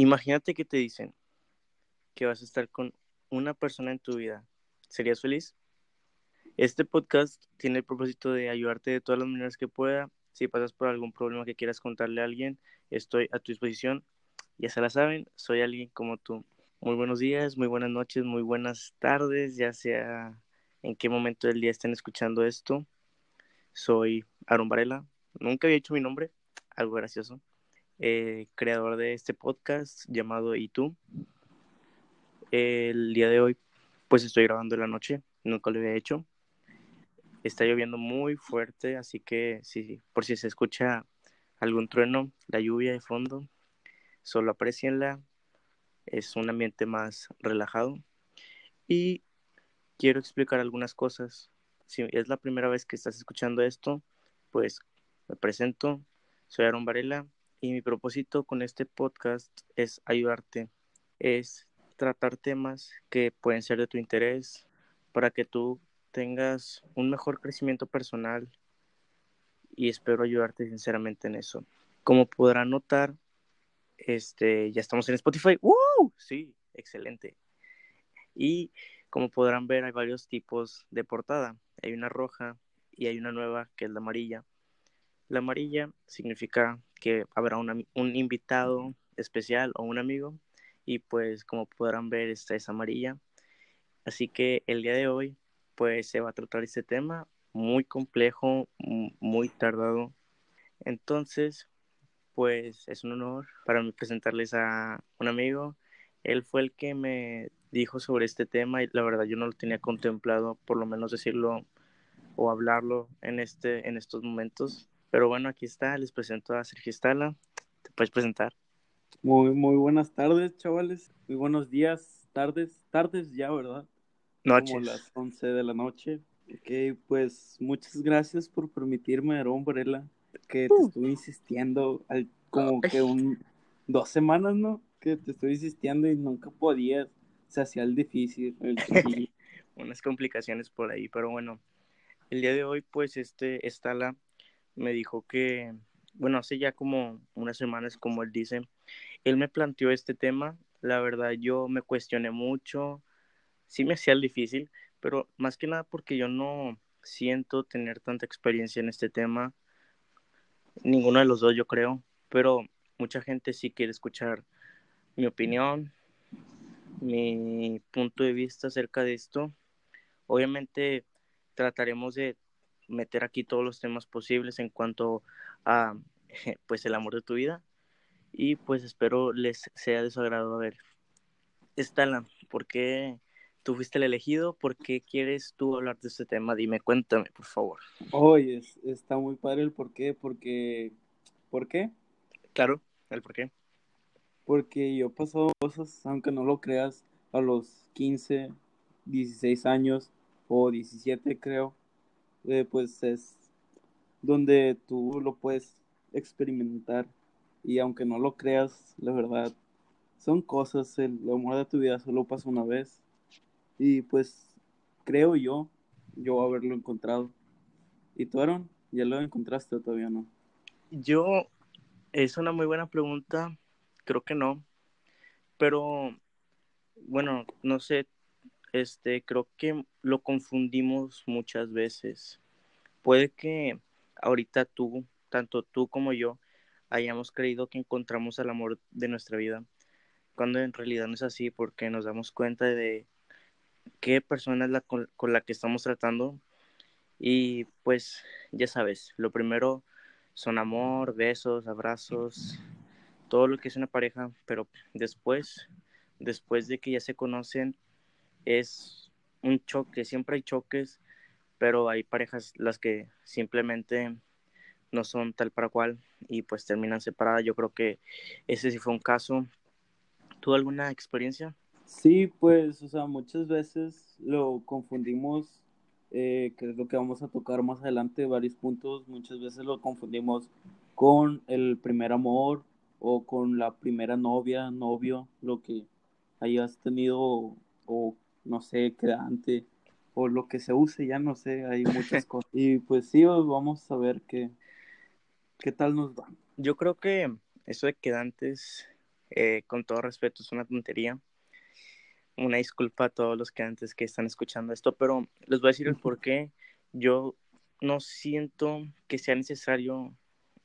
Imagínate que te dicen que vas a estar con una persona en tu vida. ¿Serías feliz? Este podcast tiene el propósito de ayudarte de todas las maneras que pueda. Si pasas por algún problema que quieras contarle a alguien, estoy a tu disposición. Ya se la saben, soy alguien como tú. Muy buenos días, muy buenas noches, muy buenas tardes, ya sea en qué momento del día estén escuchando esto. Soy Aaron Varela. Nunca había hecho mi nombre, algo gracioso. Eh, creador de este podcast llamado ¿Y? El día de hoy, pues estoy grabando en la noche, nunca lo había hecho. Está lloviendo muy fuerte, así que sí, por si se escucha algún trueno, la lluvia de fondo, solo aprecienla. Es un ambiente más relajado. Y quiero explicar algunas cosas. Si es la primera vez que estás escuchando esto, pues me presento. Soy Aaron Varela, y mi propósito con este podcast es ayudarte, es tratar temas que pueden ser de tu interés para que tú tengas un mejor crecimiento personal y espero ayudarte sinceramente en eso. Como podrán notar, este, ya estamos en Spotify. ¡Woo! Sí, excelente. Y como podrán ver, hay varios tipos de portada. Hay una roja y hay una nueva que es la amarilla. La amarilla significa que habrá un invitado especial o un amigo y pues como podrán ver esta es amarilla. Así que el día de hoy pues se va a tratar este tema muy complejo, muy tardado. Entonces pues es un honor para mí presentarles a un amigo. Él fue el que me dijo sobre este tema y la verdad yo no lo tenía contemplado, por lo menos decirlo o hablarlo en, este, en estos momentos. Pero bueno, aquí está, les presento a Sergio Estala. ¿Te puedes presentar? Muy, muy buenas tardes, chavales. Muy buenos días, tardes, tardes ya, ¿verdad? Noches. Como las 11 de la noche. Ok, pues muchas gracias por permitirme, Aaron Varela, que te uh. estuve insistiendo al, como que un, dos semanas, ¿no? Que te estoy insistiendo y nunca podías. Se hacía el difícil. El Unas complicaciones por ahí, pero bueno. El día de hoy, pues, este, Estala me dijo que, bueno, hace ya como unas semanas, como él dice, él me planteó este tema. La verdad, yo me cuestioné mucho, sí me hacía difícil, pero más que nada porque yo no siento tener tanta experiencia en este tema. Ninguno de los dos, yo creo, pero mucha gente sí quiere escuchar mi opinión, mi punto de vista acerca de esto. Obviamente trataremos de meter aquí todos los temas posibles en cuanto a pues el amor de tu vida y pues espero les sea de su agrado a ver Estala, ¿por qué tú fuiste el elegido? ¿Por qué quieres tú hablar de este tema? Dime, cuéntame, por favor. Oye, está muy padre el por qué, porque ¿por qué? Claro, el por qué. Porque yo he pasado cosas, aunque no lo creas, a los 15, 16 años o 17 creo, eh, pues es donde tú lo puedes experimentar y aunque no lo creas, la verdad, son cosas, el amor de tu vida solo pasa una vez y pues creo yo, yo haberlo encontrado. ¿Y tú, Aaron? ¿Ya lo encontraste o todavía no? Yo, es una muy buena pregunta, creo que no, pero bueno, no sé, este, creo que lo confundimos muchas veces. Puede que ahorita tú, tanto tú como yo, hayamos creído que encontramos el amor de nuestra vida, cuando en realidad no es así, porque nos damos cuenta de qué persona es la con, la que estamos tratando. Y pues, ya sabes, lo primero son amor, besos, abrazos, todo lo que es una pareja, pero después, después de que ya se conocen, es un choque, siempre hay choques, pero hay parejas las que simplemente no son tal para cual y pues terminan separadas. Yo creo que ese sí fue un caso. ¿Tú alguna experiencia? Sí, pues, o sea, muchas veces lo confundimos, eh, que es lo que vamos a tocar más adelante, varios puntos, muchas veces lo confundimos con el primer amor o con la primera novia, novio, lo que hayas tenido o no sé, quedante o lo que se use, ya no sé, hay muchas cosas. Y pues sí, vamos a ver qué, qué tal nos va. Yo creo que eso de quedantes eh, con todo respeto, es una tontería. Una disculpa a todos los que antes que están escuchando esto, pero les voy a decir el por qué yo no siento que sea necesario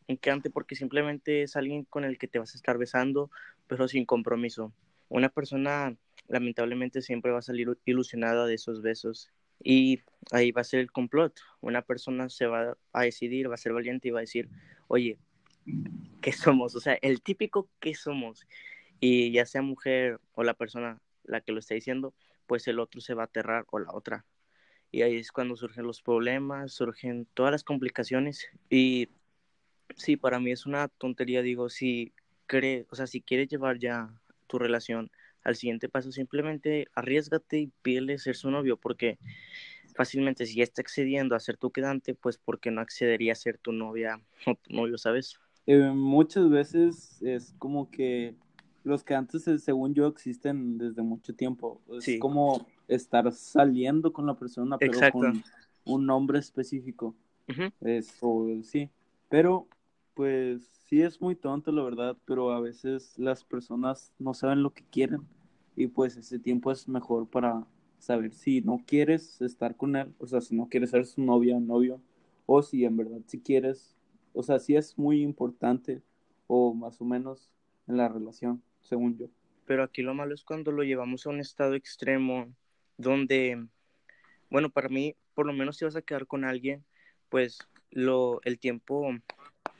un quedante porque simplemente es alguien con el que te vas a estar besando, pero sin compromiso. Una persona lamentablemente siempre va a salir ilusionada de esos besos y ahí va a ser el complot. Una persona se va a decidir, va a ser valiente y va a decir, oye, ¿qué somos? O sea, el típico ¿qué somos? Y ya sea mujer o la persona la que lo está diciendo, pues el otro se va a aterrar o la otra. Y ahí es cuando surgen los problemas, surgen todas las complicaciones. Y sí, para mí es una tontería, digo, si cree, o sea, si quieres llevar ya tu relación al siguiente paso, simplemente arriesgate y pídele ser su novio, porque fácilmente si ya está accediendo a ser tu quedante, pues porque no accedería a ser tu novia o tu novio, ¿sabes? Eh, muchas veces es como que los quedantes, según yo, existen desde mucho tiempo. Es como estar saliendo con la persona, pero con un nombre específico. Eso, sí. Pero, pues, sí es muy tonto, la verdad, pero a veces las personas no saben lo que quieren y pues ese tiempo es mejor para saber si no quieres estar con él, o sea, si no quieres ser su novia o novio, o si en verdad si quieres, o sea, si es muy importante o más o menos en la relación, según yo. Pero aquí lo malo es cuando lo llevamos a un estado extremo donde, bueno, para mí, por lo menos si vas a quedar con alguien, pues lo, el tiempo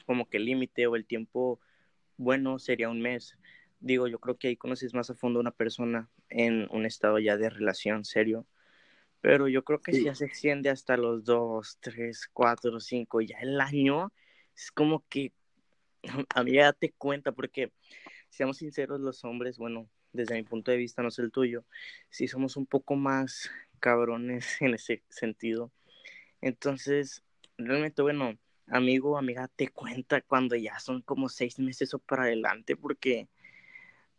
como que límite o el tiempo bueno sería un mes. Digo, yo creo que ahí conoces más a fondo a una persona en un estado ya de relación serio. Pero yo creo que si ya se extiende hasta los dos, tres, cuatro, cinco, ya el año, es como que a mí ya date cuenta, porque seamos sinceros, los hombres, bueno, desde mi punto de vista, no sé el tuyo, si somos un poco más cabrones en ese sentido. Entonces, realmente, bueno, amigo, amiga, te cuenta cuando ya son como seis meses o para adelante, porque,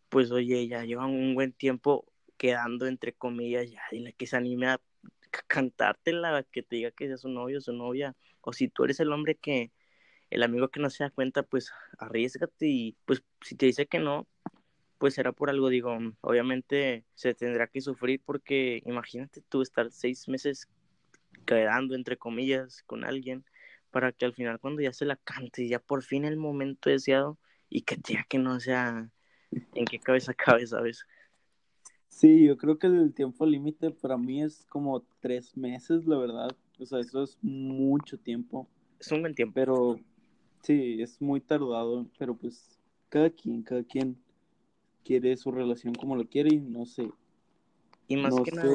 pues, oye, ya llevan un buen tiempo quedando, entre comillas, ya dile que se anime a cantártela, que te diga que sea su novio o su novia, o si tú eres el hombre que, el amigo que no se da cuenta, pues, arriesgate y, pues, si te dice que no, pues será por algo, digo, obviamente se tendrá que sufrir porque imagínate tú estar seis meses quedando, entre comillas, con alguien para que al final cuando ya se la cante, ya por fin el momento deseado y que ya que no sea en qué cabeza cabe, ¿sabes? Sí, yo creo que el tiempo límite para mí es como tres meses, la verdad. O sea, eso es mucho tiempo. Es un buen tiempo. Pero sí, es muy tardado, pero pues cada quien, cada quien quiere su relación como lo quiere y no sé. Y más que nada.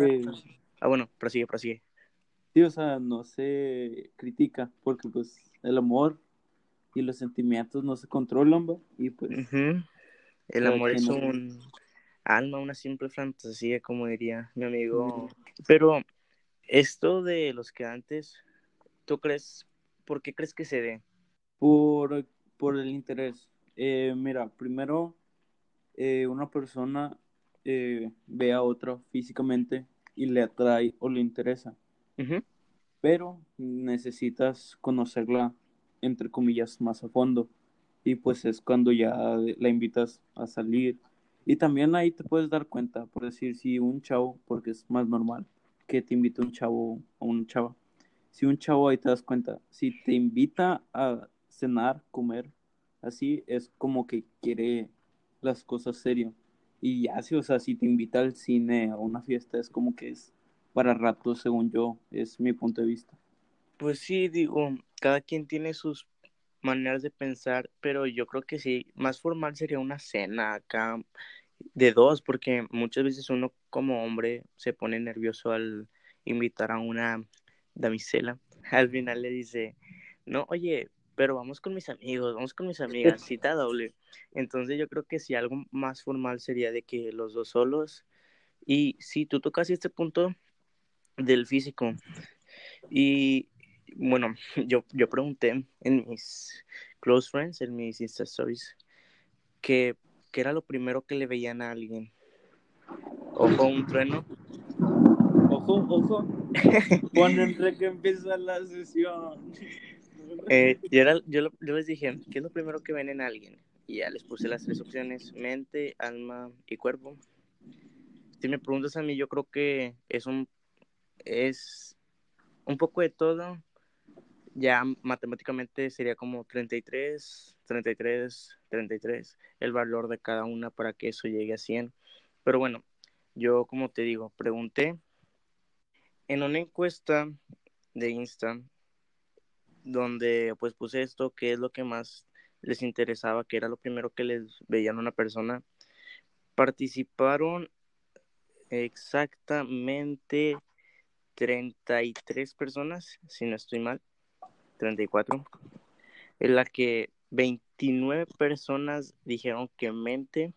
Ah, bueno, prosigue, prosigue. Sí, o sea, no se critica porque pues el amor y los sentimientos no se controlan, ¿va? Y pues... El amor es un alma, una simple fantasía, como diría mi amigo. Pero esto de los que antes, ¿tú crees, por qué crees que se dé? Por, por el interés. Eh, mira, primero, eh, una persona eh, ve a otra físicamente y le atrae o le interesa pero necesitas conocerla, entre comillas, más a fondo. Y pues es cuando ya la invitas a salir. Y también ahí te puedes dar cuenta, por decir, si un chavo, porque es más normal que te invite un chavo o una chava. Si un chavo ahí te das cuenta, si te invita a cenar, comer, así es como que quiere las cosas serio. Y ya, sí, o sea, si te invita al cine o a una fiesta, es como que es para rato, según yo, es mi punto de vista. Pues sí, digo, cada quien tiene sus maneras de pensar, pero yo creo que sí, más formal sería una cena acá de dos, porque muchas veces uno como hombre se pone nervioso al invitar a una damisela. Al final le dice, no, oye, pero vamos con mis amigos, vamos con mis amigas, cita doble. Entonces yo creo que sí, algo más formal sería de que los dos solos. Y si tú tocas este punto, del físico. Y bueno, yo, yo pregunté en mis close friends, en mis Insta Stories, que, era lo primero que le veían a alguien. Ojo, un trueno. Ojo, ojo. entre que empieza la sesión. Eh, yo, era, yo, les dije, ¿qué es lo primero que ven en alguien? y ya les puse las tres opciones, mente, alma y cuerpo. Si me preguntas a mí, yo creo que es un, es un poco de todo. Ya matemáticamente sería como 33, 33, 33, el valor de cada una para que eso llegue a 100. Pero bueno, yo como te digo, pregunté en una encuesta de Insta donde pues puse esto, qué es lo que más les interesaba, que era lo primero que les veían a una persona. Participaron exactamente 33 personas, si no estoy mal, 34, en la que 29 personas dijeron que mente,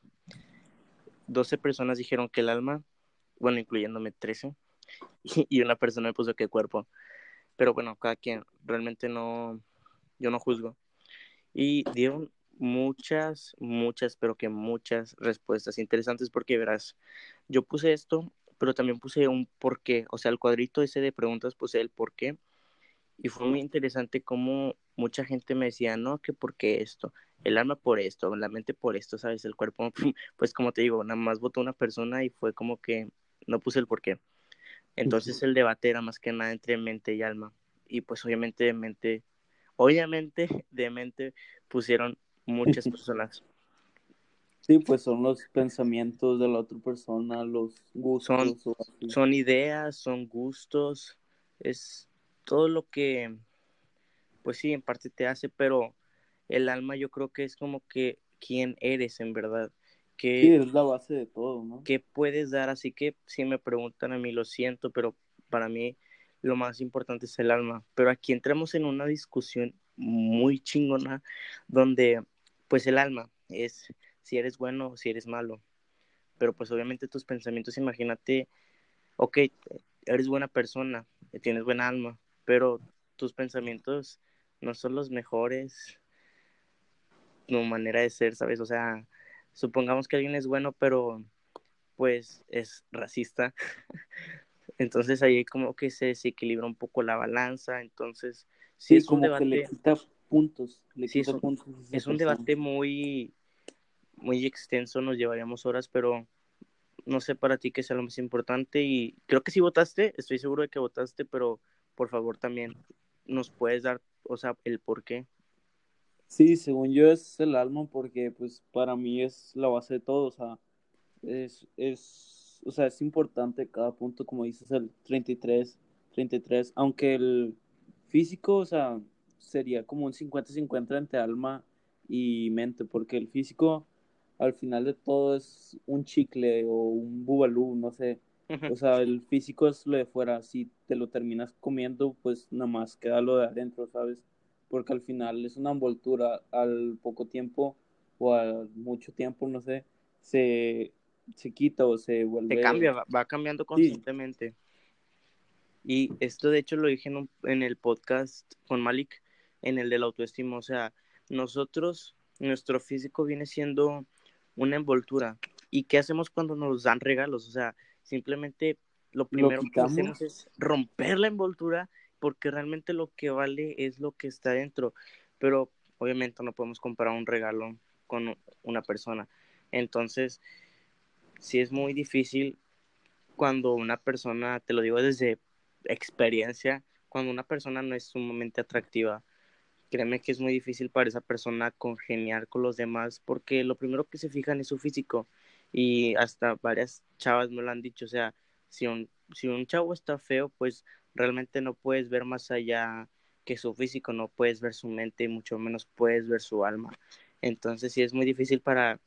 12 personas dijeron que el alma, bueno, incluyéndome 13, y una persona me puso que cuerpo. Pero bueno, cada quien, realmente no, yo no juzgo. Y dieron muchas, muchas, pero que muchas respuestas interesantes porque verás, yo puse esto, pero también puse un por qué, o sea, el cuadrito ese de preguntas puse el por qué y fue muy interesante como mucha gente me decía, no, que por qué esto, el alma por esto, la mente por esto, ¿sabes? El cuerpo, pues como te digo, nada más votó una persona y fue como que no puse el por qué. Entonces el debate era más que nada entre mente y alma. Y pues obviamente de mente, obviamente de mente pusieron muchas personas. Sí, pues son los pensamientos de la otra persona, los gustos. Son, son ideas, son gustos, es todo lo que, pues sí, en parte te hace, pero el alma yo creo que es como que quién eres en verdad. Que, sí, es la base de todo, ¿no? ¿Qué puedes dar? Así que si me preguntan a mí, lo siento, pero para mí lo más importante es el alma. Pero aquí entramos en una discusión muy chingona donde pues el alma es si eres bueno o si eres malo. Pero pues obviamente tus pensamientos, imagínate, ok, eres buena persona, tienes buena alma, pero tus pensamientos no son los mejores, tu manera de ser, ¿sabes? O sea, supongamos que alguien es bueno, pero pues es racista. entonces ahí como que se desequilibra un poco la balanza, entonces sí, es un debate, le quita puntos, le sí, es, puntos es un debate muy muy extenso, nos llevaríamos horas, pero no sé para ti qué sea lo más importante y creo que sí votaste, estoy seguro de que votaste, pero por favor también nos puedes dar, o sea, el por qué. Sí, según yo es el alma porque pues para mí es la base de todo, o sea, es, es, o sea, es importante cada punto, como dices, el 33, 33, aunque el físico, o sea, sería como un 50-50 entre alma y mente, porque el físico al final de todo es un chicle o un bubalú, no sé, o sea, el físico es lo de fuera, si te lo terminas comiendo, pues nada más queda lo de adentro, ¿sabes? porque al final es una envoltura al poco tiempo o al mucho tiempo, no sé, se, se quita o se vuelve. Se cambia, va, cambiando constantemente. Y esto de hecho lo dije en, en el podcast con Malik, en el de la autoestima, o sea, nosotros, nuestro físico viene siendo una envoltura. ¿Y qué hacemos cuando nos dan regalos? O sea, simplemente lo primero que hacemos es romper la envoltura porque realmente lo que vale es lo que está dentro, pero obviamente no podemos comprar un regalo con una persona. Entonces, sí es muy difícil cuando una persona, te lo digo desde experiencia, cuando una persona no es sumamente atractiva, créeme que es muy difícil para esa persona congeniar con los demás porque lo primero que se fijan es su físico y hasta varias chavas me lo han dicho, o sea, si un, si un chavo está feo, pues realmente no puedes ver más allá que su físico, no puedes ver su mente y mucho menos puedes ver su alma. Entonces sí es muy difícil para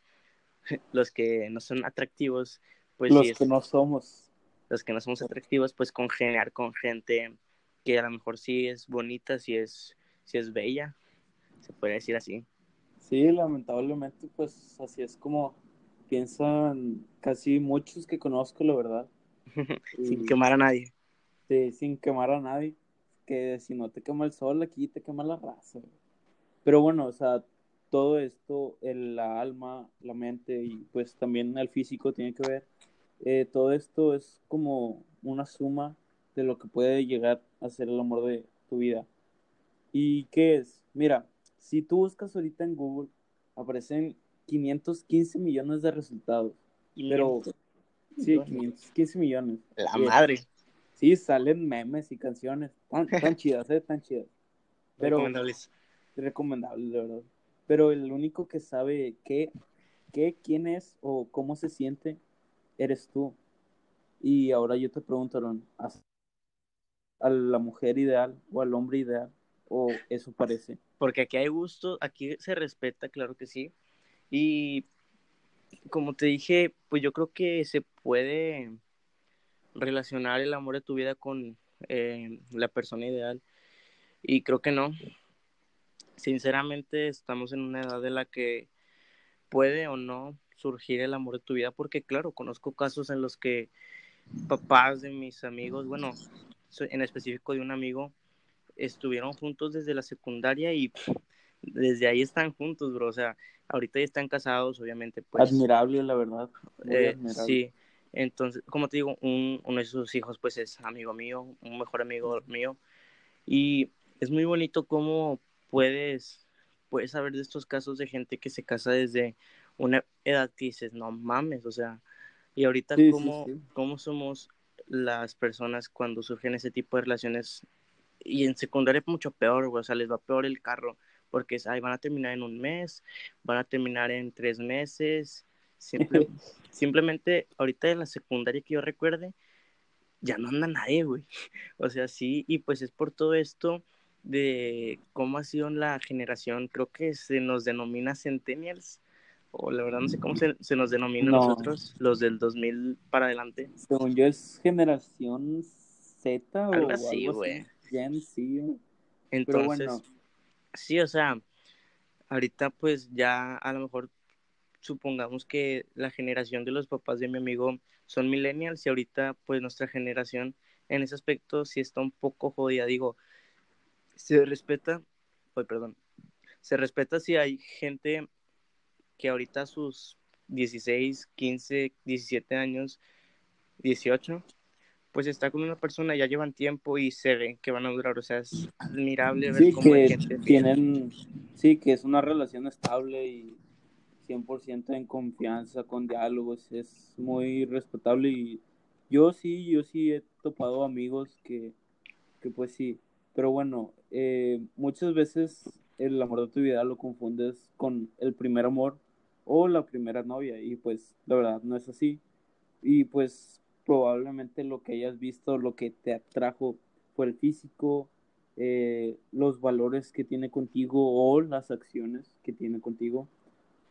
los que no son atractivos, pues los que no somos. Los que no somos atractivos, pues congeniar con gente que a lo mejor sí es bonita, sí es, sí es bella, se puede decir así. Sí, lamentablemente, pues así es como piensan casi muchos que conozco, la verdad. Sin quemar a nadie. Este, sin quemar a nadie. Que si no te quema el sol, aquí te quema la raza. Pero bueno, o sea, todo esto, el, la alma, la mente y pues también el físico tiene que ver. Eh, todo esto es como una suma de lo que puede llegar a ser el amor de tu vida. ¿Y qué es? Mira, si tú buscas ahorita en Google aparecen 515 millones de resultados. Pero, sí, 515 millones. La madre. Sí, salen memes y canciones. Tan, tan chidas, ¿eh? Tan chidas. Pero, recomendables. Recomendables, de verdad. Pero el único que sabe qué, qué, quién es o cómo se siente, eres tú. Y ahora yo te pregunto, ¿a la mujer ideal o al hombre ideal? ¿O eso parece? Porque aquí hay gusto, aquí se respeta, claro que sí. Y como te dije, pues yo creo que se puede relacionar el amor de tu vida con eh, la persona ideal. Y creo que no. Sinceramente estamos en una edad en la que puede o no surgir el amor de tu vida, porque claro, conozco casos en los que papás de mis amigos, bueno, en específico de un amigo, estuvieron juntos desde la secundaria y desde ahí están juntos, bro. O sea, ahorita ya están casados, obviamente. Pues, admirable, la verdad. Eh, sí, entonces, como te digo, un, uno de sus hijos, pues es amigo mío, un mejor amigo mío. Y es muy bonito cómo puedes, puedes saber de estos casos de gente que se casa desde una edad que dices, no mames, o sea, y ahorita cómo, cómo somos las personas cuando surgen ese tipo de relaciones y en secundaria es mucho peor, o sea, les va peor el carro, porque es, van a terminar en un mes, van a terminar en tres meses, simplemente ahorita en la secundaria que yo recuerde, ya no anda nadie, güey. O sea, sí, y pues es por todo esto de cómo ha sido la generación, creo que se nos denomina centennials, o la verdad no sé cómo se, se nos denomina nosotros, los del 2000 para adelante. Según yo es generación Z o algo así, güey. Gen Z. Entonces, sí, o sea, ahorita pues ya a lo mejor supongamos que la generación de los papás de mi amigo son millennials y ahorita pues nuestra generación en ese aspecto sí está un poco jodida. Digo, se respeta, pues perdón, se respeta si hay gente que ahorita sus 16, 15, 17 años, 18, pues está con una persona, ya llevan tiempo y se ven que van a durar, o sea, es admirable ver cómo hay gente tienen, sí, que es una relación estable y 100% en confianza, con diálogos, es muy respetable y yo sí, yo sí he topado amigos que, que pues sí, pero bueno, eh, muchas veces el amor de tu vida lo confundes con el primer amor o la primera novia y pues la verdad no es así. Y pues probablemente lo que hayas visto, lo que te atrajo fue el físico, eh, los valores que tiene contigo o las acciones que tiene contigo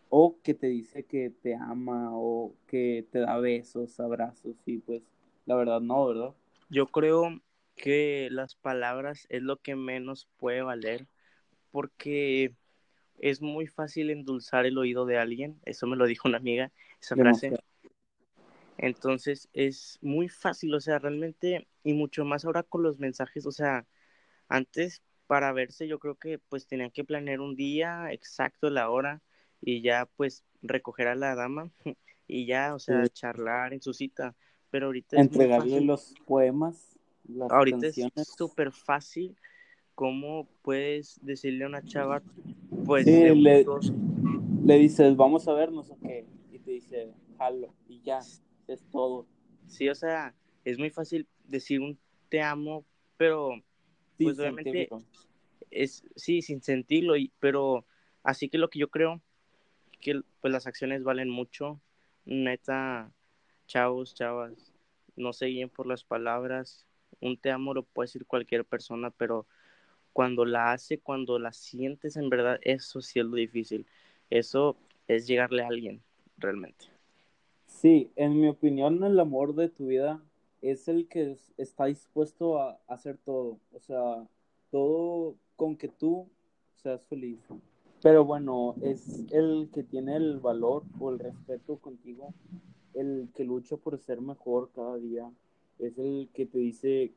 o que te dice que te ama o que te da besos, abrazos y pues la verdad no, ¿verdad? Yo creo que las palabras es lo que menos puede valer porque es muy fácil endulzar el oído de alguien, eso me lo dijo una amiga, esa frase. Entonces es muy fácil, o sea, realmente, y mucho más ahora con los mensajes, o sea, antes para verse yo creo que pues tenían que planear un día exacto, la hora, y ya pues recoger a la dama y ya, o sea, charlar en su cita. Pero ahorita entregarle los poemas. Las ahorita es súper fácil cómo puedes decirle a una chava, pues le, le, dices, vamos a vernos o qué, y te dice, jalo, y ya, es todo. Sí, o sea, es muy fácil decir un te amo, pero pues obviamente es sí sin sentirlo, y, pero así que lo que yo creo que pues las acciones valen mucho. Neta, chavos, chavas, no se guíen por las palabras. Un te amo lo puede decir cualquier persona, pero cuando la hace, cuando la sientes en verdad, eso sí es lo difícil. Eso es llegarle a alguien, realmente. Sí, en mi opinión, el amor de tu vida es el que está dispuesto a hacer todo. O sea, todo con que tú seas feliz. Pero bueno, es el que tiene el valor o el respeto contigo, el que lucha por ser mejor cada día, es el que te dice,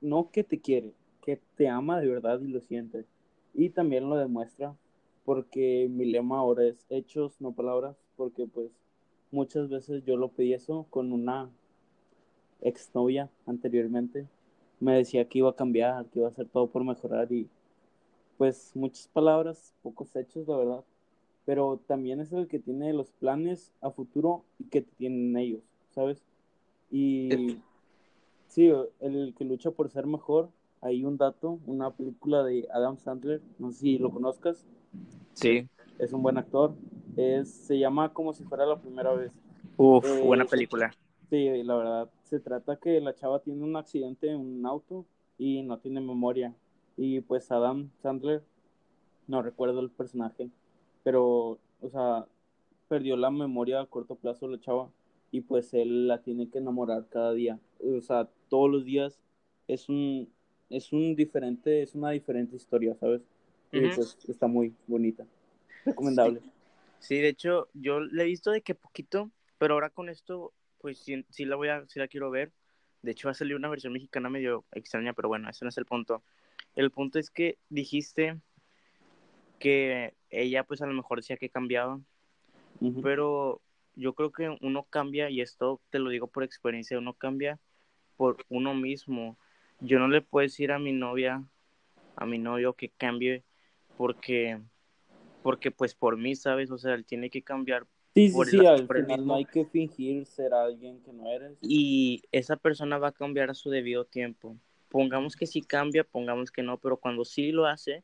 no que te quiere, que te ama de verdad y lo siente. Y también lo demuestra, porque mi lema ahora es hechos, no palabras, porque pues muchas veces yo lo pedí eso con una exnovia anteriormente. Me decía que iba a cambiar, que iba a hacer todo por mejorar y pues muchas palabras, pocos hechos, la verdad. pero también es el que tiene los planes a futuro y que tienen ellos, ¿sabes? Y sí, el que lucha por ser mejor, hay un dato, una película de Adam Sandler, no sé si lo conozcas. Sí. Es un buen actor. Es, se llama Como si fuera la primera vez. Uf, eh, buena película. Sí, la verdad. Se trata que la chava tiene un accidente en un auto y no tiene memoria. Y pues Adam Sandler, no recuerdo el personaje, pero, o sea, perdió la memoria a corto plazo la chava y pues él la tiene que enamorar cada día. O sea, todos los días es un, es un diferente, es una diferente historia, ¿sabes? Y pues está muy bonita. Recomendable. Sí. De hecho, yo le he visto de que poquito, pero ahora con esto, pues sí, sí la voy a, sí la quiero ver. De hecho, va a salir una versión mexicana medio extraña, pero bueno, ese no es el punto. El punto es que dijiste que ella pues a lo mejor decía que cambiaba, pero yo creo que uno cambia, y esto te lo digo por experiencia, uno cambia por uno mismo. Yo no le puedo decir a mi novia, a mi novio que cambie porque, porque pues por mí, ¿sabes? O sea, él tiene que cambiar. Sí, sí, sí, al final no hay que fingir ser alguien que no eres. Y esa persona va a cambiar a su debido tiempo. Pongamos que sí cambia, pongamos que no, pero cuando sí lo hace,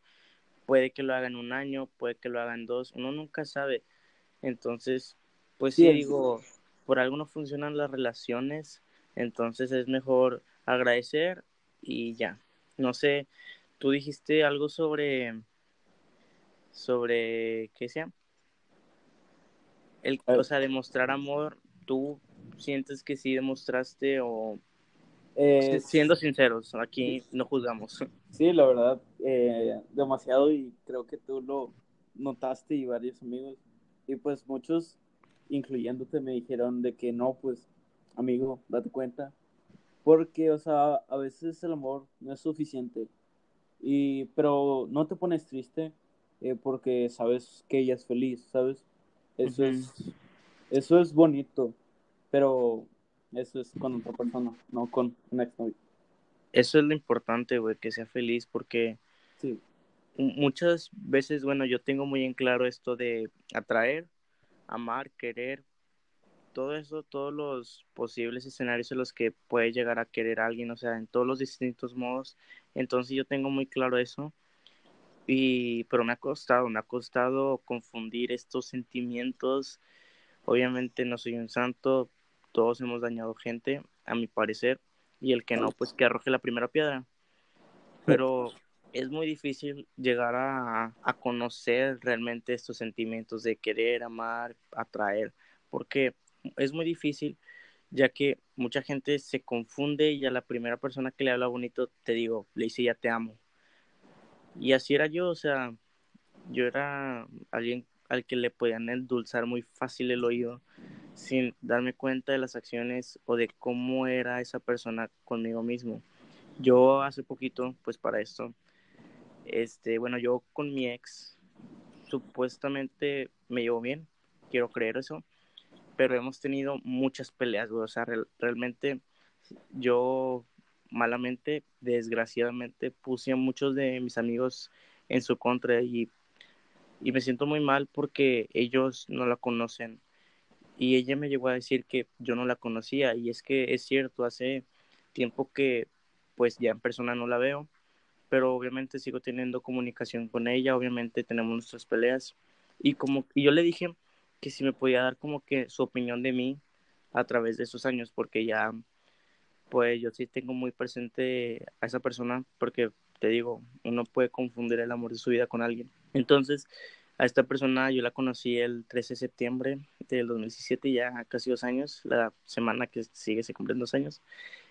puede que lo haga en un año, puede que lo haga en dos, uno nunca sabe. Entonces, pues sí, digo, por algo no funcionan las relaciones, entonces es mejor agradecer y ya. No sé, tú dijiste algo sobre, sobre, ¿qué sea? El, o sea, demostrar amor, ¿tú sientes que sí demostraste o eh, siendo sinceros, aquí no juzgamos. Sí, la verdad, eh, demasiado y creo que tú lo notaste y varios amigos. Y pues muchos, incluyéndote, me dijeron de que no, pues, amigo, date cuenta. Porque, o sea, a veces el amor no es suficiente. Y, pero no te pones triste eh, porque sabes que ella es feliz, ¿sabes? Eso es, eso es bonito. Pero eso es con otra persona, no con un exnovio. Eso es lo importante, güey, que sea feliz, porque sí. muchas veces, bueno, yo tengo muy en claro esto de atraer, amar, querer, todo eso, todos los posibles escenarios en los que puede llegar a querer a alguien, o sea, en todos los distintos modos. Entonces yo tengo muy claro eso. Y, pero me ha costado, me ha costado confundir estos sentimientos. Obviamente no soy un santo, todos hemos dañado gente, a mi parecer, y el que no, pues que arroje la primera piedra. Pero es muy difícil llegar a, conocer realmente estos sentimientos de querer, amar, atraer, porque es muy difícil, ya que mucha gente se confunde y a la primera persona que le habla bonito, te digo, le dice ya te amo. Y así era yo, o sea, yo era alguien al que le podían endulzar muy fácil el oído sin darme cuenta de las acciones o de cómo era esa persona conmigo mismo. Yo hace poquito, pues para esto, este, bueno, yo con mi ex supuestamente me llevo bien, quiero creer eso, pero hemos tenido muchas peleas, o sea, realmente yo malamente, desgraciadamente, puse a muchos de mis amigos en su contra y, y me siento muy mal porque ellos no la conocen. Y ella me llegó a decir que yo no la conocía y es que es cierto, hace tiempo que pues ya en persona no la veo, pero obviamente sigo teniendo comunicación con ella, obviamente tenemos nuestras peleas y como y yo le dije que si me podía dar como que su opinión de mí a través de esos años porque ya pues yo sí tengo muy presente a esa persona porque te digo, uno puede confundir el amor de su vida con alguien. Entonces, a esta persona yo la conocí el 13 de septiembre del 2017, ya casi dos años, la semana que sigue se cumplen dos años.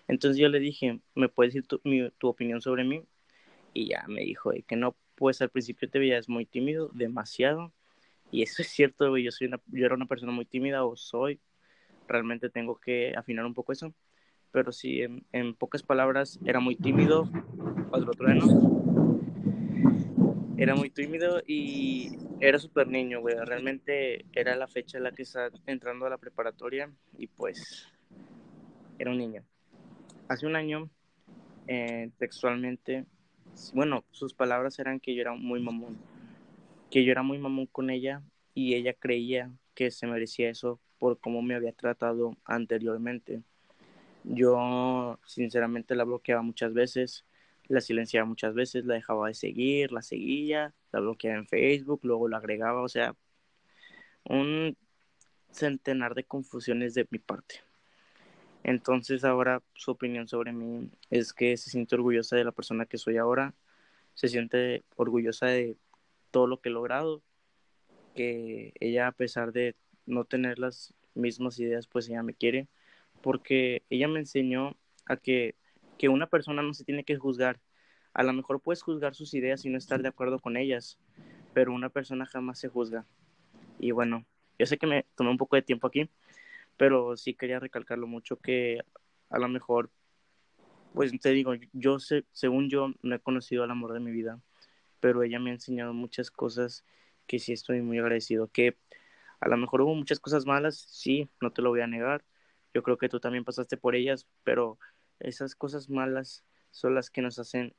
Entonces yo le dije, ¿me puedes decir tu, tu opinión sobre mí? Y ya me dijo que no, pues al principio te veías muy tímido, demasiado. Y eso es cierto, yo, soy una, yo era una persona muy tímida o soy, realmente tengo que afinar un poco eso. Pero sí, en, en pocas palabras, era muy tímido, otro trueno era muy tímido y era súper niño, güey. Realmente era la fecha en la que estaba entrando a la preparatoria y pues era un niño. Hace un año, eh, textualmente, bueno, sus palabras eran que yo era muy mamón, que yo era muy mamón con ella y ella creía que se merecía eso por cómo me había tratado anteriormente. Yo sinceramente la bloqueaba muchas veces, la silenciaba muchas veces, la dejaba de seguir, la seguía, la bloqueaba en Facebook, luego la agregaba, o sea, un centenar de confusiones de mi parte. Entonces ahora su opinión sobre mí es que se siente orgullosa de la persona que soy ahora, se siente orgullosa de todo lo que he logrado, que ella a pesar de no tener las mismas ideas, pues ella me quiere, porque ella me enseñó a que, que una persona no se tiene que juzgar. A lo mejor puedes juzgar sus ideas y no estar de acuerdo con ellas, pero una persona jamás se juzga. Y bueno, yo sé que me tomé un poco de tiempo aquí, pero sí quería recalcarlo mucho que a lo mejor, pues te digo, yo según yo no he conocido al amor de mi vida, pero ella me ha enseñado muchas cosas que sí estoy muy agradecido, que a lo mejor hubo muchas cosas malas, sí, no te lo voy a negar, yo creo que tú también pasaste por ellas, pero esas cosas malas son las que nos hacen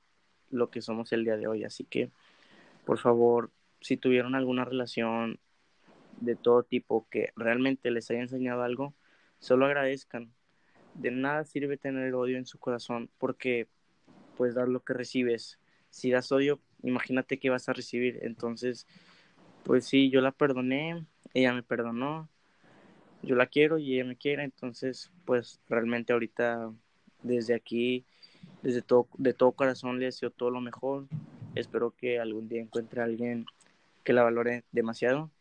lo que somos el día de hoy, así que por favor, si tuvieron alguna relación de todo tipo que realmente les haya enseñado algo, solo agradezcan. De nada sirve tener odio en su corazón porque puedes dar lo que recibes. Si das odio, imagínate que vas a recibir. Entonces, pues sí, yo la perdoné, ella me perdonó, yo la quiero y ella me quiere. Entonces, pues realmente ahorita desde aquí, desde todo, de todo corazón le deseo todo lo mejor. Espero que algún día encuentre a alguien que la valore demasiado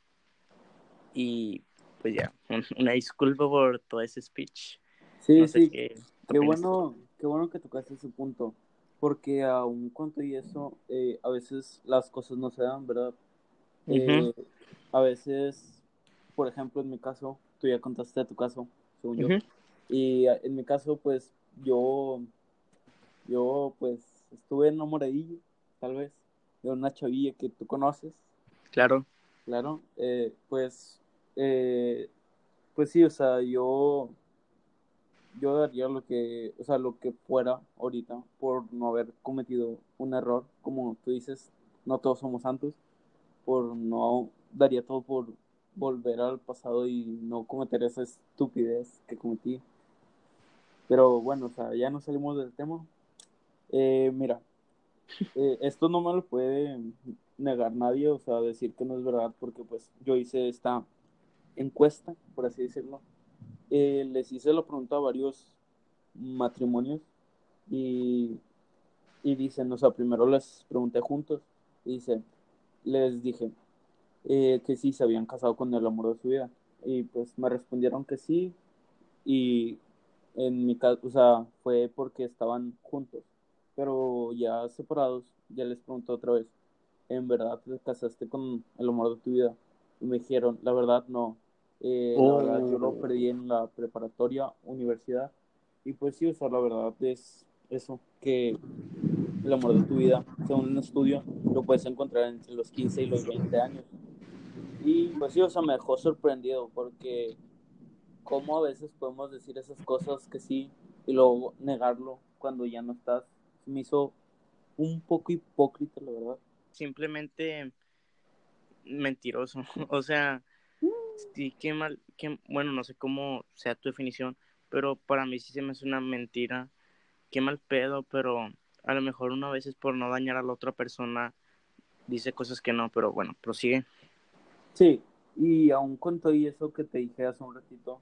y pues ya, una disculpa por todo ese speech. Sí, sí, qué, bueno, qué bueno que tocaste ese punto, porque aun cuanto y eso, eh, a veces las cosas no se dan, ¿verdad? Eh, a veces, por ejemplo, en mi caso, tú ya contaste tu caso, según yo, y en mi caso, pues, yo, yo, pues, estuve enamoradillo, tal vez, de una chavilla que tú conoces. Claro. Claro, eh, pues, eh, pues sí, o sea, yo, yo daría lo que, o sea, lo que fuera ahorita por no haber cometido un error, como tú dices, no todos somos santos, por no, daría todo por volver al pasado y no cometer esa estupidez que cometí. Pero bueno, o sea, ya no salimos del tema. Eh, mira, eh, esto no me lo puede negar nadie, o sea, decir que no es verdad, porque pues yo hice esta encuesta, por así decirlo. Eh, les hice la pregunta a varios matrimonios y, y dicen, o sea, primero les pregunté juntos y dice, les dije eh, que sí se habían casado con el amor de su vida y pues me respondieron que sí y en mi caso, o sea, fue porque estaban juntos, pero ya separados, ya les pregunté otra vez, ¿en verdad te casaste con el amor de tu vida? Y me dijeron, la verdad no, eh, La verdad, yo lo oh. perdí en la preparatoria, universidad. Y pues sí, o sea, la verdad es eso, que el amor de tu vida, según un estudio, lo puedes encontrar entre los 15 y los 20 años. Y pues sí, o sea, me dejó sorprendido porque cómo a veces podemos decir esas cosas que sí y luego negarlo cuando ya no estás. Me hizo un poco hipócrita, la verdad. Simplemente mentiroso. O sea, Sí, qué mal, qué, bueno, no sé cómo sea tu definición, pero para mí sí se me hace una mentira. Qué mal pedo, pero a lo mejor una vez es por no dañar a la otra persona, dice cosas que no, pero bueno, prosigue. Sí, y aún con todo y eso que te dije hace un ratito,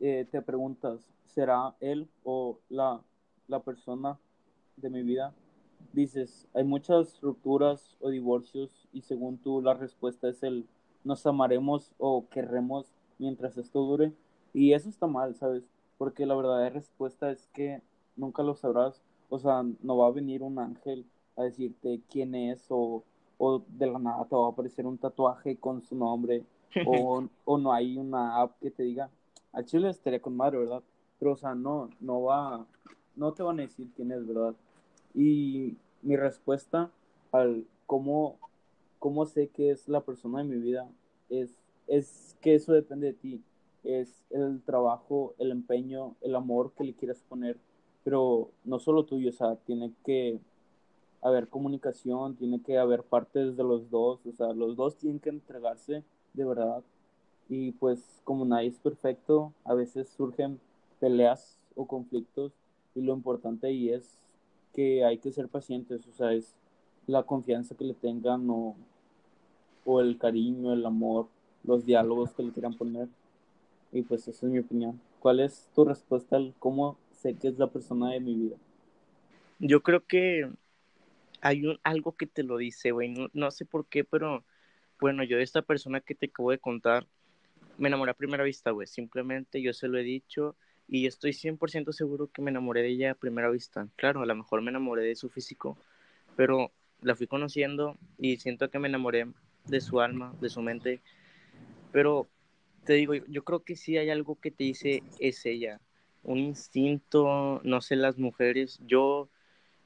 eh, te preguntas, ¿será él o la, la persona de mi vida? Dices, hay muchas rupturas o divorcios y según tú la respuesta es el nos amaremos o querremos mientras esto dure. Y eso está mal, ¿sabes? Porque la verdadera respuesta es que nunca lo sabrás. O sea, no va a venir un ángel a decirte quién es o, o de la nada te va a aparecer un tatuaje con su nombre o, o no hay una app que te diga, al chile estaría con madre, ¿verdad? Pero, o sea, no, no va, no te van a decir quién es, ¿verdad? Y mi respuesta al cómo cómo sé que es la persona de mi vida, es, es que eso depende de ti, es el trabajo, el empeño, el amor que le quieras poner, pero no solo tuyo, o sea, tiene que haber comunicación, tiene que haber partes de los dos, o sea, los dos tienen que entregarse de verdad. Y pues como nadie es perfecto, a veces surgen peleas o conflictos y lo importante ahí es que hay que ser pacientes, o sea, es la confianza que le tengan o, o el cariño, el amor, los diálogos que le quieran poner. Y pues esa es mi opinión. ¿Cuál es tu respuesta al cómo sé que es la persona de mi vida? Yo creo que hay un, algo que te lo dice, güey. No, no, sé por qué, pero bueno, yo de esta persona que te acabo de contar, me enamoré a primera vista, güey. Simplemente yo se lo he dicho y estoy 100% seguro que me enamoré de ella a primera vista. Claro, a lo mejor me enamoré de su físico, pero la fui conociendo y siento que me enamoré de su alma, de su mente. Pero te digo, yo creo que sí hay algo que te dice es ella. Un instinto, no sé, las mujeres. Yo,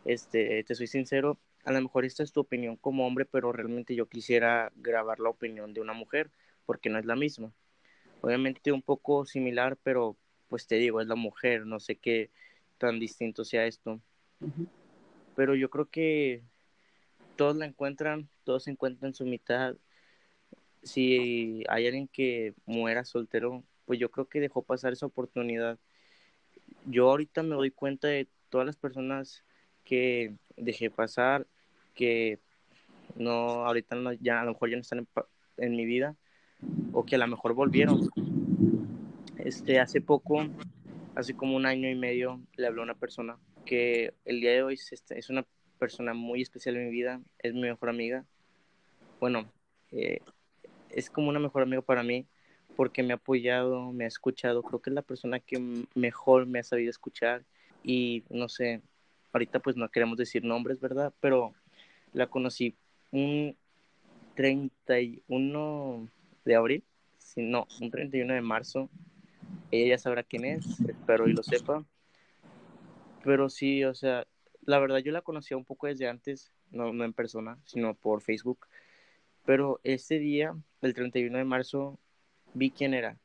este, te soy sincero, a lo mejor esta es tu opinión como hombre, pero realmente yo quisiera grabar la opinión de una mujer, porque no es la misma. Obviamente un poco similar, pero pues te digo, es la mujer, no sé qué tan distinto sea esto. Pero yo creo que todos la encuentran, todos se encuentran su mitad. Si hay alguien que muera soltero, pues yo creo que dejó pasar esa oportunidad. Yo ahorita me doy cuenta de todas las personas que dejé pasar, que no, ahorita no, ya a lo mejor ya no están en, mi vida, o que a lo mejor volvieron, este, hace poco, hace como un año y medio, le habló a una persona que el día de hoy es una persona muy especial en mi vida, es mi mejor amiga. Bueno, eh, es como una mejor amiga para mí porque me ha apoyado, me ha escuchado. Creo que es la persona que mejor me ha sabido escuchar y no sé, ahorita pues no queremos decir nombres, ¿verdad? Pero la conocí un 31 de abril, si no, un 31 de marzo ella ya sabrá quién es, espero y lo sepa. Pero sí, o sea, la verdad yo la conocía un poco desde antes, no, no en persona, sino por Facebook. Pero ese día, el 31 de marzo, vi quién era.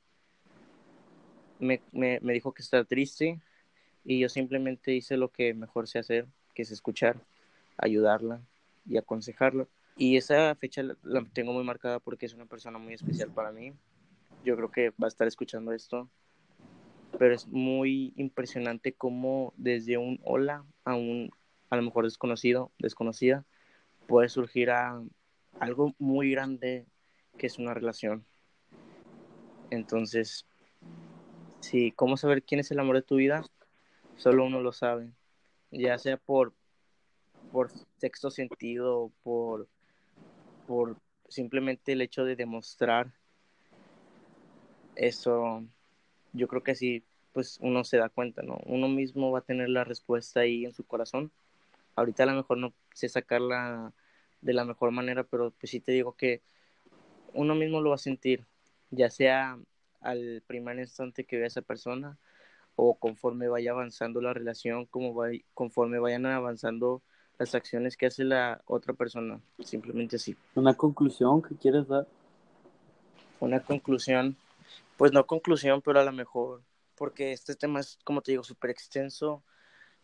Me, me, me dijo que estaba triste y yo simplemente hice lo que mejor sé hacer, que es escuchar, ayudarla y aconsejarla. Y esa fecha la tengo muy marcada porque es una persona muy especial para mí. Yo creo que va a estar escuchando esto pero es muy impresionante cómo desde un hola a un a lo mejor desconocido, desconocida, puede surgir algo muy grande que es una relación. Entonces, sí, ¿cómo saber quién es el amor de tu vida? Solo uno lo sabe, ya sea por, por sexto sentido, por, por simplemente el hecho de demostrar eso yo creo que así pues uno se da cuenta, ¿no? Uno mismo va a tener la respuesta ahí en su corazón. Ahorita a lo mejor no sé sacarla de la mejor manera, pero pues sí te digo que uno mismo lo va a sentir, ya sea al primer instante que vea a esa persona o conforme vaya avanzando la relación, como va, conforme vayan avanzando las acciones que hace la otra persona, simplemente así. ¿Una conclusión que quieres dar? Una conclusión, pues no conclusión, pero a lo mejor, porque este tema es, como te digo, súper extenso.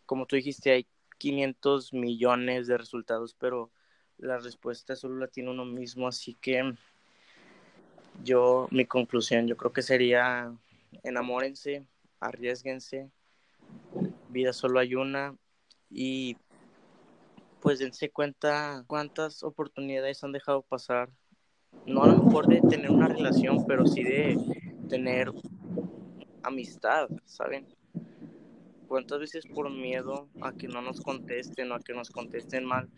Como tú dijiste, hay 500 millones de resultados, pero la respuesta solo la tiene uno mismo, así que yo, mi conclusión, yo creo que sería enamórense, arriesguense, vida solo hay una y pues dense cuenta cuántas oportunidades han dejado pasar. No a lo mejor de tener una relación, pero sí de tener amistad, ¿saben? ¿Cuántas veces por miedo a que no nos contesten o a que nos contesten mal,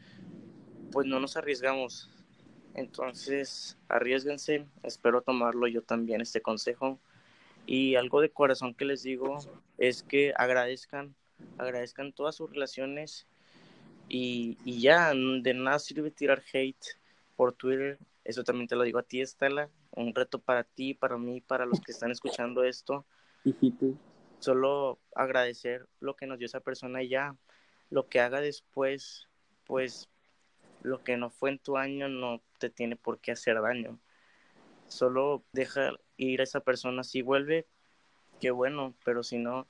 pues no nos arriesgamos? Entonces, arriesguense, espero tomarlo yo también este consejo. Y algo de corazón que les digo es que agradezcan, agradezcan todas sus relaciones y, y ya, de nada sirve tirar hate por Twitter, eso también te lo digo a ti, Estela, un reto para ti, para mí, para los que están escuchando esto. Solo agradecer lo que nos dio esa persona y ya, lo que haga después, pues lo que no fue en tu año no te tiene por qué hacer daño. Solo deja ir a esa persona si vuelve, qué bueno, pero si no,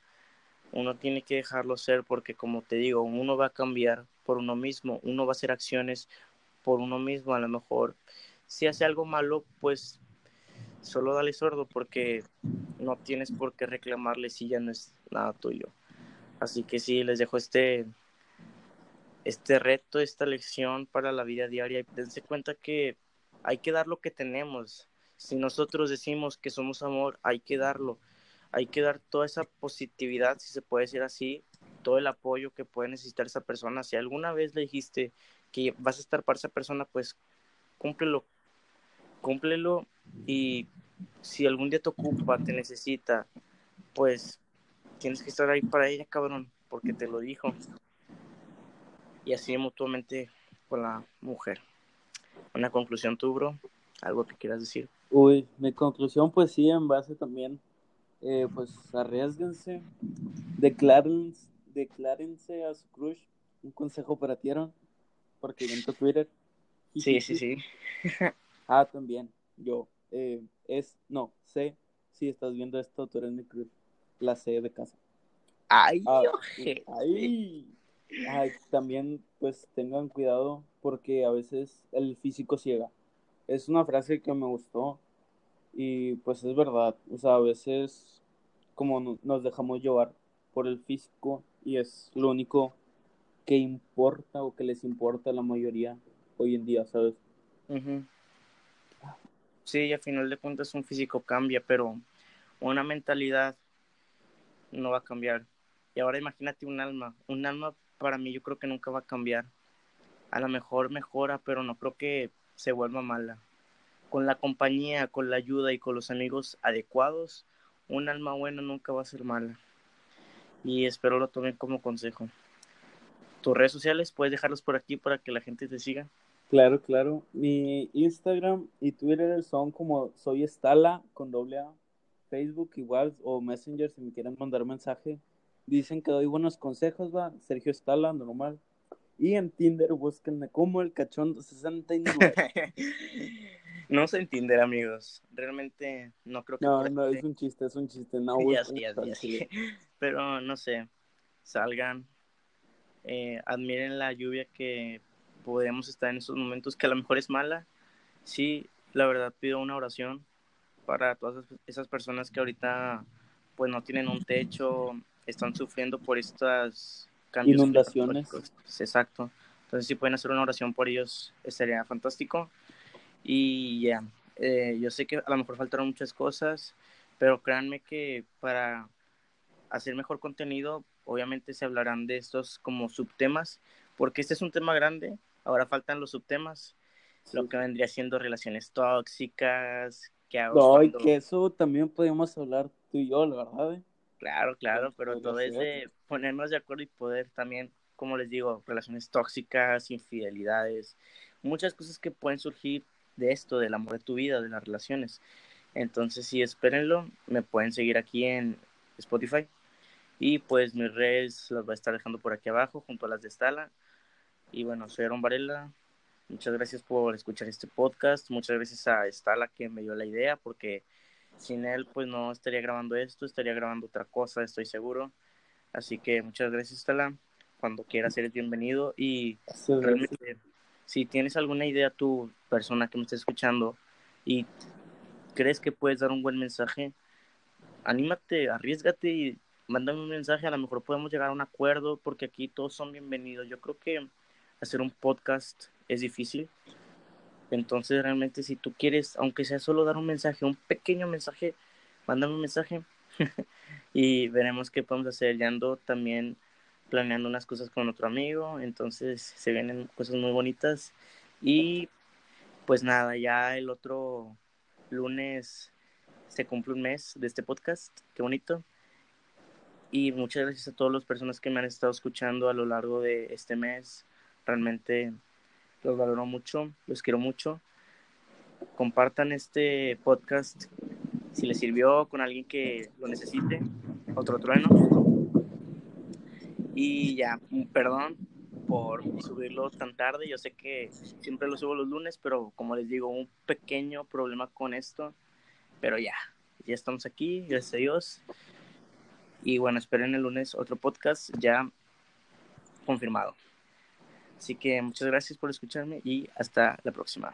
uno tiene que dejarlo ser porque como te digo, uno va a cambiar por uno mismo, uno va a hacer acciones por uno mismo, a lo mejor si hace algo malo, pues solo dale sordo porque no tienes por qué reclamarle si ya no es nada tuyo. Así que sí, les dejo este, este reto, esta lección para la vida diaria y dense cuenta que hay que dar lo que tenemos. Si nosotros decimos que somos amor, hay que darlo. Hay que dar toda esa positividad, si se puede decir así, todo el apoyo que puede necesitar esa persona. Si alguna vez le dijiste que vas a estar para esa persona, pues cúmplelo, cúmplelo y si algún día te ocupa, te necesita, pues tienes que estar ahí para ella, cabrón, porque te lo dijo. Y así mutuamente con la mujer. Una conclusión tú, bro, algo que quieras decir. Uy, mi conclusión, pues sí, en base también, eh, pues arriesguense, declárense, declárense a su crush. Un consejo para ti, porque dentro Twitter. Sí, sí, sí. ah, también, yo. Eh, es, no, C, si estás viendo esto, tú eres mi crush. La C de casa. Ay, ah, ay, ay, también, pues tengan cuidado porque a veces el físico ciega. Es una frase que me gustó y pues es verdad. O sea, a veces como nos dejamos llevar por el físico y es lo único que importa o que les importa a la mayoría hoy en día, ¿sabes? Sí, a final de cuentas un físico cambia, pero una mentalidad no va a cambiar. Y ahora imagínate un alma. Un alma para mí yo creo que nunca va a cambiar. A lo mejor mejora, pero no creo que se vuelva mala. Con la compañía, con la ayuda y con los amigos adecuados, un alma buena nunca va a ser mala. Y espero lo tomen como consejo. Tus redes sociales, puedes dejarlos por aquí para que la gente te siga. Claro, claro. Mi Instagram y Twitter son como soy Estala con doble. Facebook igual o Messenger si me quieren mandar mensaje. Dicen que doy buenos consejos, va. Sergio Estala, normal. Y en Tinder búsquenme como el cachondo 69. no sé en Tinder, amigos. Realmente no creo que. No, no, es un chiste, es un chiste. No, Pero no sé. Salgan. Eh, admiren la lluvia que podemos estar en esos momentos, que a lo mejor es mala. Sí, la verdad pido una oración para todas esas personas que ahorita pues no tienen un techo, están sufriendo por estas cambios inundaciones. Exacto. Entonces si pueden hacer una oración por ellos sería fantástico. Y ya, eh, yo sé que a lo mejor faltaron muchas cosas, pero créanme que para hacer mejor contenido, obviamente se hablarán de estos como subtemas, porque este es un tema grande, ahora faltan los subtemas, lo que vendría siendo relaciones tóxicas, que No, y que eso también podemos hablar tú y yo, la verdad. ¿eh? Claro, claro, pero todo es de ponernos de acuerdo y poder también, como les digo, relaciones tóxicas, infidelidades, muchas cosas que pueden surgir de esto, del amor de tu vida, de las relaciones. Entonces, sí, espérenlo, me pueden seguir aquí en Spotify y pues mis redes las voy a estar dejando por aquí abajo junto a las de Stala. Y bueno, soy Aaron Varela, Muchas gracias por escuchar este podcast. Muchas gracias a Stala que me dio la idea, porque sin él, pues no estaría grabando esto, estaría grabando otra cosa, estoy seguro. Así que muchas gracias, Stala. Cuando quieras, eres bienvenido. Y realmente, si tienes alguna idea, tu persona que me está escuchando, y crees que puedes dar un buen mensaje, anímate, arriesgate y mándame un mensaje. A lo mejor podemos llegar a un acuerdo, porque aquí todos son bienvenidos. Yo creo que hacer un podcast es difícil. Entonces realmente si tú quieres, aunque sea solo dar un mensaje, un pequeño mensaje, mándame un mensaje y veremos qué podemos hacer. Ya también planeando unas cosas con otro amigo, entonces se vienen cosas muy bonitas y pues nada, ya el otro lunes se cumple un mes de este podcast, qué bonito. Y muchas gracias a todas las personas que me han estado escuchando a lo largo de este mes. Realmente los valoro mucho, los quiero mucho. Compartan este podcast si les sirvió con alguien que lo necesite, otro trueno. Y ya, perdón por subirlo tan tarde. Yo sé que siempre lo subo los lunes, pero como les digo, un pequeño problema con esto. Pero ya, ya estamos aquí, gracias a Dios. Y bueno, esperen el lunes otro podcast ya confirmado. Así que muchas gracias por escucharme y hasta la próxima.